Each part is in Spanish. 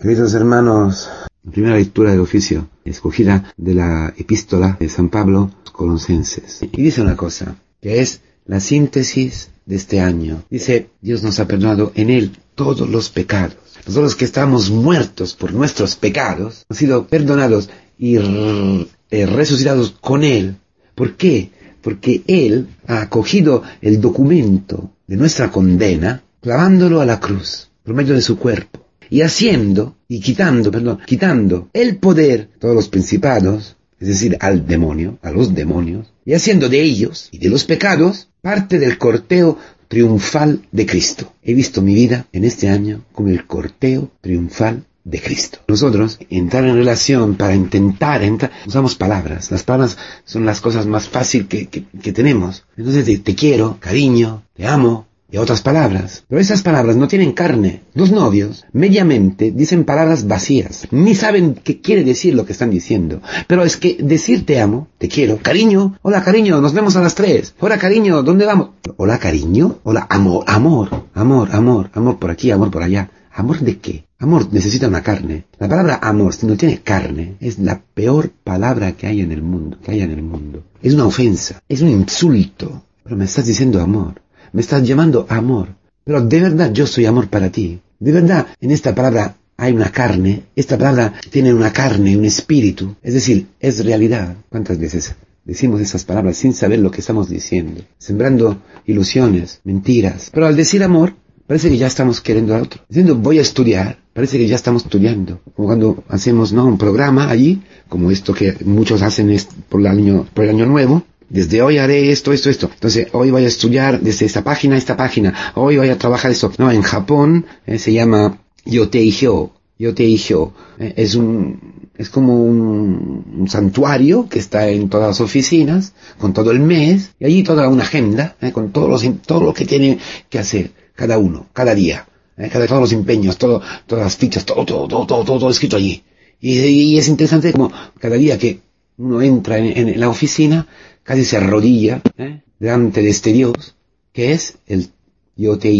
Queridos hermanos, la primera lectura del oficio, escogida de la epístola de San Pablo, Colosenses. Y dice una cosa, que es la síntesis de este año. Dice, Dios nos ha perdonado en Él todos los pecados. Nosotros que estamos muertos por nuestros pecados, han sido perdonados y eh, resucitados con Él. ¿Por qué? Porque Él ha acogido el documento de nuestra condena, clavándolo a la cruz, por medio de su cuerpo, y haciendo, y quitando, perdón, quitando el poder, todos los principados, es decir, al demonio, a los demonios, y haciendo de ellos y de los pecados parte del corteo triunfal de Cristo. He visto mi vida en este año como el corteo triunfal de Cristo. Nosotros entrar en relación para intentar entrar, usamos palabras. Las palabras son las cosas más fáciles que, que, tenemos. Entonces te, te quiero, cariño, te amo, y otras palabras. Pero esas palabras no tienen carne. Los novios, mediamente, dicen palabras vacías. Ni saben qué quiere decir lo que están diciendo. Pero es que decir te amo, te quiero, cariño, hola cariño, nos vemos a las tres. Hola cariño, ¿dónde vamos? Hola cariño, hola amor, amor, amor, amor, amor por aquí, amor por allá. ¿Amor de qué? Amor necesita una carne. La palabra amor, si no tiene carne, es la peor palabra que hay en el mundo, que hay en el mundo. Es una ofensa, es un insulto. Pero me estás diciendo amor me estás llamando amor. Pero de verdad yo soy amor para ti. De verdad en esta palabra hay una carne. Esta palabra tiene una carne, un espíritu. Es decir, es realidad. ¿Cuántas veces decimos esas palabras sin saber lo que estamos diciendo? Sembrando ilusiones, mentiras. Pero al decir amor, parece que ya estamos queriendo a otro. Diciendo voy a estudiar, parece que ya estamos estudiando. Como cuando hacemos ¿no? un programa allí, como esto que muchos hacen por el año, por el año nuevo, desde hoy haré esto, esto, esto. Entonces, hoy voy a estudiar desde esta página a esta página. Hoy voy a trabajar esto. No, en Japón eh, se llama Yoteihyo. Yoteihyo. Eh, es un, es como un, santuario que está en todas las oficinas, con todo el mes, y allí toda una agenda, eh, con todos los, todo lo que tiene que hacer cada uno, cada día. cada, todos los empeños, todo, todas las fichas, todo, todo, todo, todo, todo, escrito allí. Y, es interesante como cada día que uno entra en la oficina, casi se arrodilla ¿eh? delante de este Dios, que es el Yo te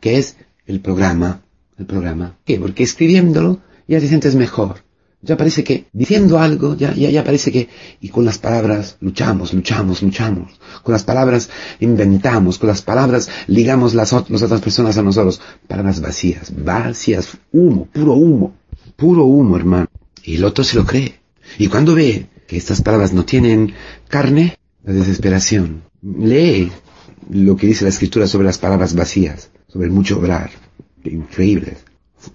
que es el programa, el programa. ¿Qué? Porque escribiéndolo ya te sientes mejor. Ya parece que diciendo algo, ya, ya, ya parece que, y con las palabras luchamos, luchamos, luchamos. Con las palabras inventamos, con las palabras ligamos las, las otras personas a nosotros. Palabras vacías, vacías, humo, puro humo, puro humo, hermano. Y el otro se lo cree. Y cuando ve que estas palabras no tienen carne, la desesperación. Lee lo que dice la escritura sobre las palabras vacías, sobre el mucho obrar, increíbles,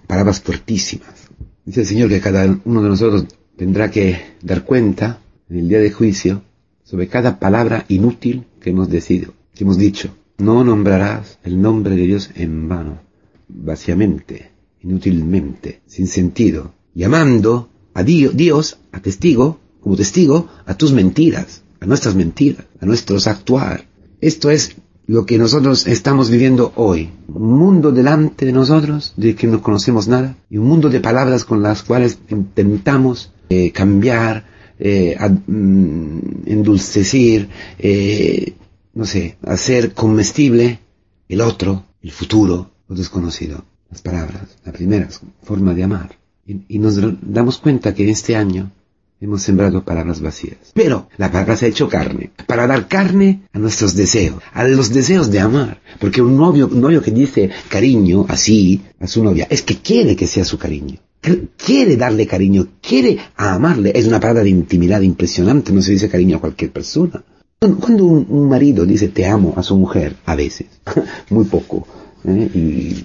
palabras fuertísimas. Dice el Señor que cada uno de nosotros tendrá que dar cuenta en el día de juicio sobre cada palabra inútil que hemos decidido, que hemos dicho. No nombrarás el nombre de Dios en vano, vaciamente, inútilmente, sin sentido, llamando a Dios, a testigo, como testigo a tus mentiras, a nuestras mentiras, a nuestros actuar. Esto es lo que nosotros estamos viviendo hoy. Un mundo delante de nosotros de que no conocemos nada y un mundo de palabras con las cuales intentamos eh, cambiar, eh, mm, endulcecir, eh, no sé, hacer comestible el otro, el futuro, lo desconocido. Las palabras, la primera forma de amar. y nos damos cuenta que este año hemos sembrado palabras vacías. Pero la palabra se ha hecho carne, para dar carne a nuestros deseos, a los deseos de amar. Porque un novio, un novio que dice cariño así a su novia, es que quiere que sea su cariño. Quiere darle cariño, quiere amarle. Es una palabra de intimidad impresionante, no se dice cariño a cualquier persona. Cuando un, marido dice te amo a su mujer, a veces, muy poco, ¿eh? y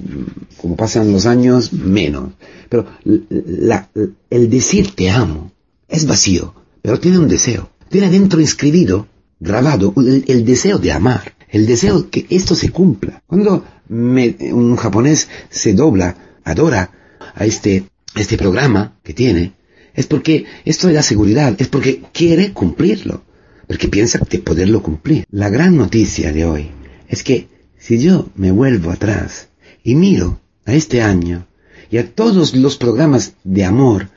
como pasan los años, menos. Pero el decir te amo es vacío, pero tiene un deseo. Tiene adentro inscribido, grabado, el, deseo de amar, el deseo que esto se cumpla. Cuando un japonés se dobla, adora a este, este programa que tiene, es porque esto le da seguridad, es porque quiere cumplirlo, porque piensa de poderlo cumplir. La gran noticia de hoy es que si yo me vuelvo atrás y miro a este año y a todos los programas de amor,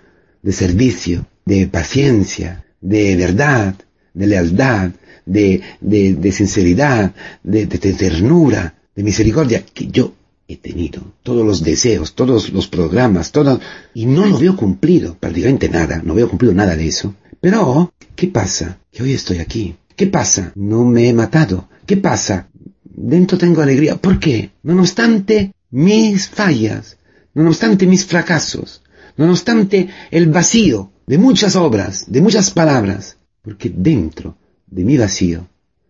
de servicio, de paciencia, de verdad, de lealtad, de, de, sinceridad, de, ternura, de misericordia que yo he tenido, todos los deseos, todos los programas, todo, y no lo veo cumplido, prácticamente nada, no veo cumplido nada de eso. Pero, ¿qué pasa? Que hoy estoy aquí. ¿Qué pasa? No me he matado. ¿Qué pasa? Dentro tengo alegría. ¿Por qué? No obstante mis fallas, no obstante mis fracasos, no obstante el vacío de muchas obras, de muchas palabras, porque dentro de mi vacío,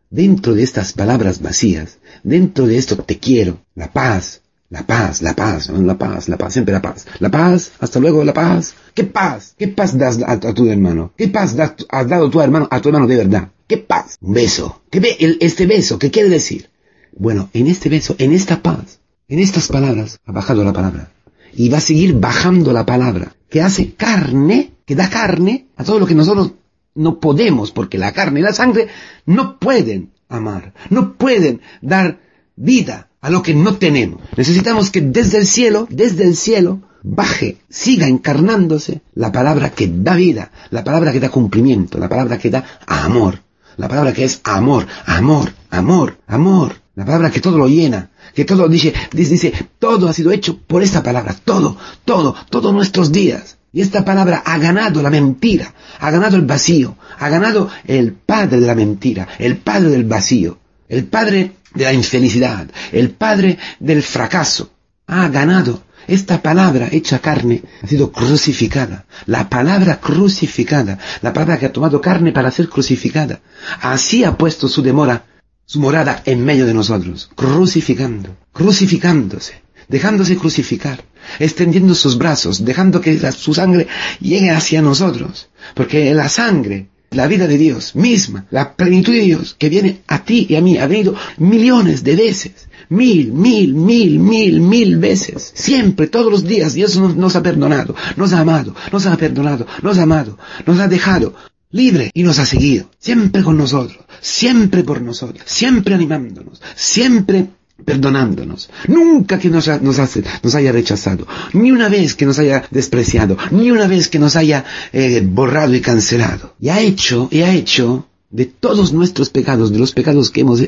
dentro de estas palabras vacías, dentro de esto te quiero, la paz, la paz, la paz, la paz, la paz, siempre la paz. La paz, hasta luego, la paz. ¿Qué paz? ¿Qué paz das a, tu hermano? ¿Qué paz has dado tu hermano, a tu hermano de verdad? ¿Qué paz? Un beso. ¿Qué ve este beso? ¿Qué quiere decir? Bueno, en este beso, en esta paz, en estas palabras, ha bajado la palabra. Y va a seguir bajando la palabra, que hace carne, que da carne a todo lo que nosotros no podemos, porque la carne y la sangre no pueden amar, no pueden dar vida a lo que no tenemos. Necesitamos que desde el cielo, desde el cielo, baje, siga encarnándose la palabra que da vida, la palabra que da cumplimiento, la palabra que da amor, la palabra que es amor, amor, amor, amor, la palabra que todo lo llena, que todo dice, dice, dice, todo ha sido hecho por esta palabra, todo, todo, todos nuestros días. Y esta palabra ha ganado la mentira, ha ganado el vacío, ha ganado el padre de la mentira, el padre del vacío, el padre de la infelicidad, el padre del fracaso, ha ganado. Esta palabra hecha carne ha sido crucificada. La palabra crucificada, la palabra que ha tomado carne para ser crucificada. Así ha puesto su demora, su morada en medio de nosotros, crucificando, crucificándose, dejándose crucificar, extendiendo sus brazos, dejando que su sangre llegue hacia nosotros. Porque la sangre la vida de Dios misma, la plenitud de Dios que viene a ti y a mí, ha venido millones de veces, mil, mil, mil, mil, mil veces, siempre, todos los días, Dios nos, ha perdonado, nos ha amado, nos ha perdonado, nos ha amado, nos ha dejado libre y nos ha seguido, siempre con nosotros, siempre por nosotros, siempre animándonos, siempre perdonándonos. Nunca que nos, nos, haya rechazado, ni una vez que nos haya despreciado, ni una vez que nos haya eh, borrado y cancelado. Y ha hecho, y ha hecho de todos nuestros pecados, de los pecados que hemos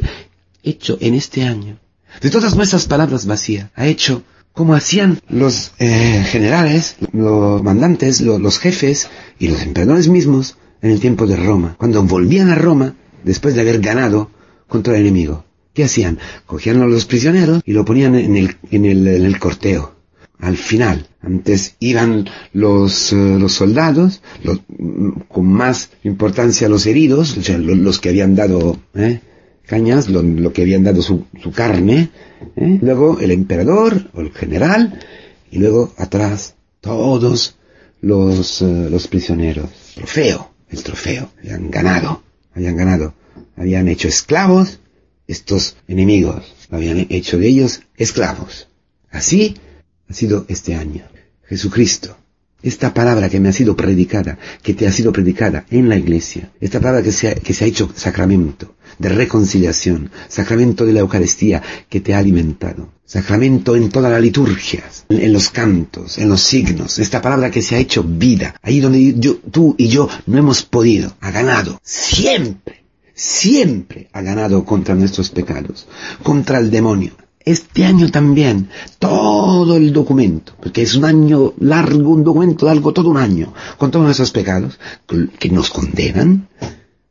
hecho en este año, de todas nuestras palabras vacías, ha hecho como hacían los eh, generales, los mandantes, los jefes y los emperadores mismos en el tiempo de Roma, cuando volvían a Roma después de haber ganado contra el enemigo. ¿Qué hacían? Cogían a los prisioneros y lo ponían en el, en el, en el corteo. Al final, antes iban los, eh, los soldados, con más importancia los heridos, o sea, los, que habían dado eh, cañas, lo, que habían dado su, su carne, eh, luego el emperador o el general, y luego atrás todos los, los prisioneros. Trofeo, el trofeo, habían ganado, habían ganado, habían hecho esclavos estos enemigos, habían hecho de ellos esclavos. Así ha sido este año. Jesucristo, esta palabra que me ha sido predicada, que te ha sido predicada en la iglesia, esta palabra que se ha, hecho sacramento de reconciliación, sacramento de la Eucaristía que te ha alimentado, sacramento en todas las liturgias, en, los cantos, en los signos, esta palabra que se ha hecho vida, ahí donde tú y yo no hemos podido, ha ganado siempre siempre ha ganado contra nuestros pecados, contra el demonio. Este año también, todo el documento, porque es un año largo, un documento largo, todo un año, con todos nuestros pecados, que nos condenan,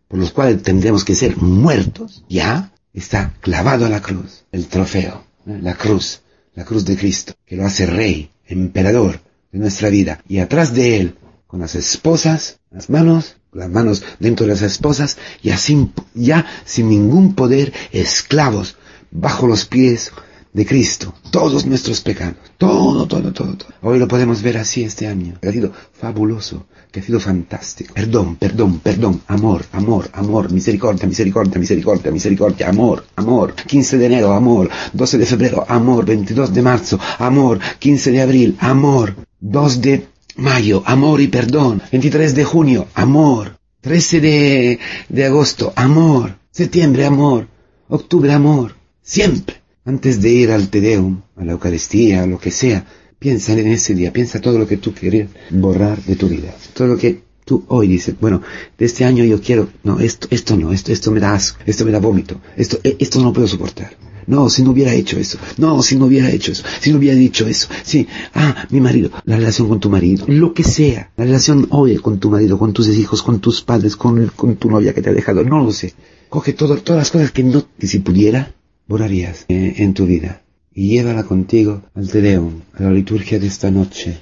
por los cuales tendremos que ser muertos, ya está clavado a la cruz, el trofeo, la cruz, la cruz de Cristo, que lo hace rey, emperador de nuestra vida, y atrás de él, con las esposas, las manos, las manos dentro de las esposas, y así, ya sin ningún poder, esclavos, bajo los pies de Cristo, todos nuestros pecados, todo, todo, todo. Hoy lo podemos ver así este año, que ha sido fabuloso, que ha sido fantástico. Perdón, perdón, perdón, amor, amor, amor, misericordia, misericordia, misericordia, misericordia, amor, amor. 15 de enero, amor. 12 de febrero, amor. 22 de marzo, amor. 15 de abril, amor. 2 de Mayo, amor y perdón. 23 de junio, amor. 13 de, de agosto, amor. Septiembre, amor. Octubre, amor. Siempre. Antes de ir al Tedeum, a la Eucaristía, a lo que sea, piensa en ese día, piensa todo lo que tú quieres borrar de tu vida. Todo lo que tú hoy dices, bueno, de este año yo quiero, no, esto, esto no, esto, esto me da asco, esto me da vómito, esto, esto no lo puedo soportar. No, si no hubiera hecho eso. No, si no hubiera hecho eso. Si no hubiera dicho eso. Sí. Ah, mi marido. La relación con tu marido. Lo que sea. La relación hoy con tu marido, con tus hijos, con tus padres, con, con tu novia que te ha dejado. No lo sé. Coge todo, todas las cosas que no, que si pudiera, borrarías eh, en tu vida. Y llévala contigo al Tedeum, a la liturgia de esta noche.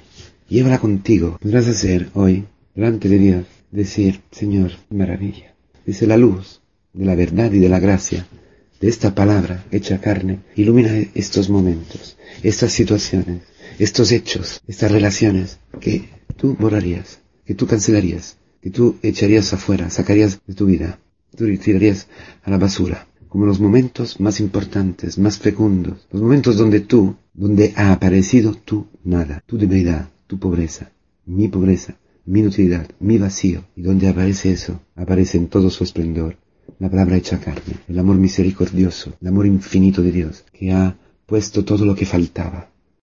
Llévala contigo. Podrás hacer hoy, delante de Dios, decir, Señor, maravilla. Dice la luz de la verdad y de la gracia de esta palabra hecha carne, ilumina estos momentos, estas situaciones, estos hechos, estas relaciones que tú borrarías, que tú cancelarías, que tú echarías afuera, sacarías de tu vida, tú tirarías a la basura, como los momentos más importantes, más fecundos, los momentos donde tú, donde ha aparecido tu nada, tu debilidad, tu pobreza, mi pobreza, mi inutilidad, mi vacío, y donde aparece eso, aparece en todo su esplendor la palabra hecha carne, el amor misericordioso, el amor infinito de Dios, que ha puesto todo lo que faltaba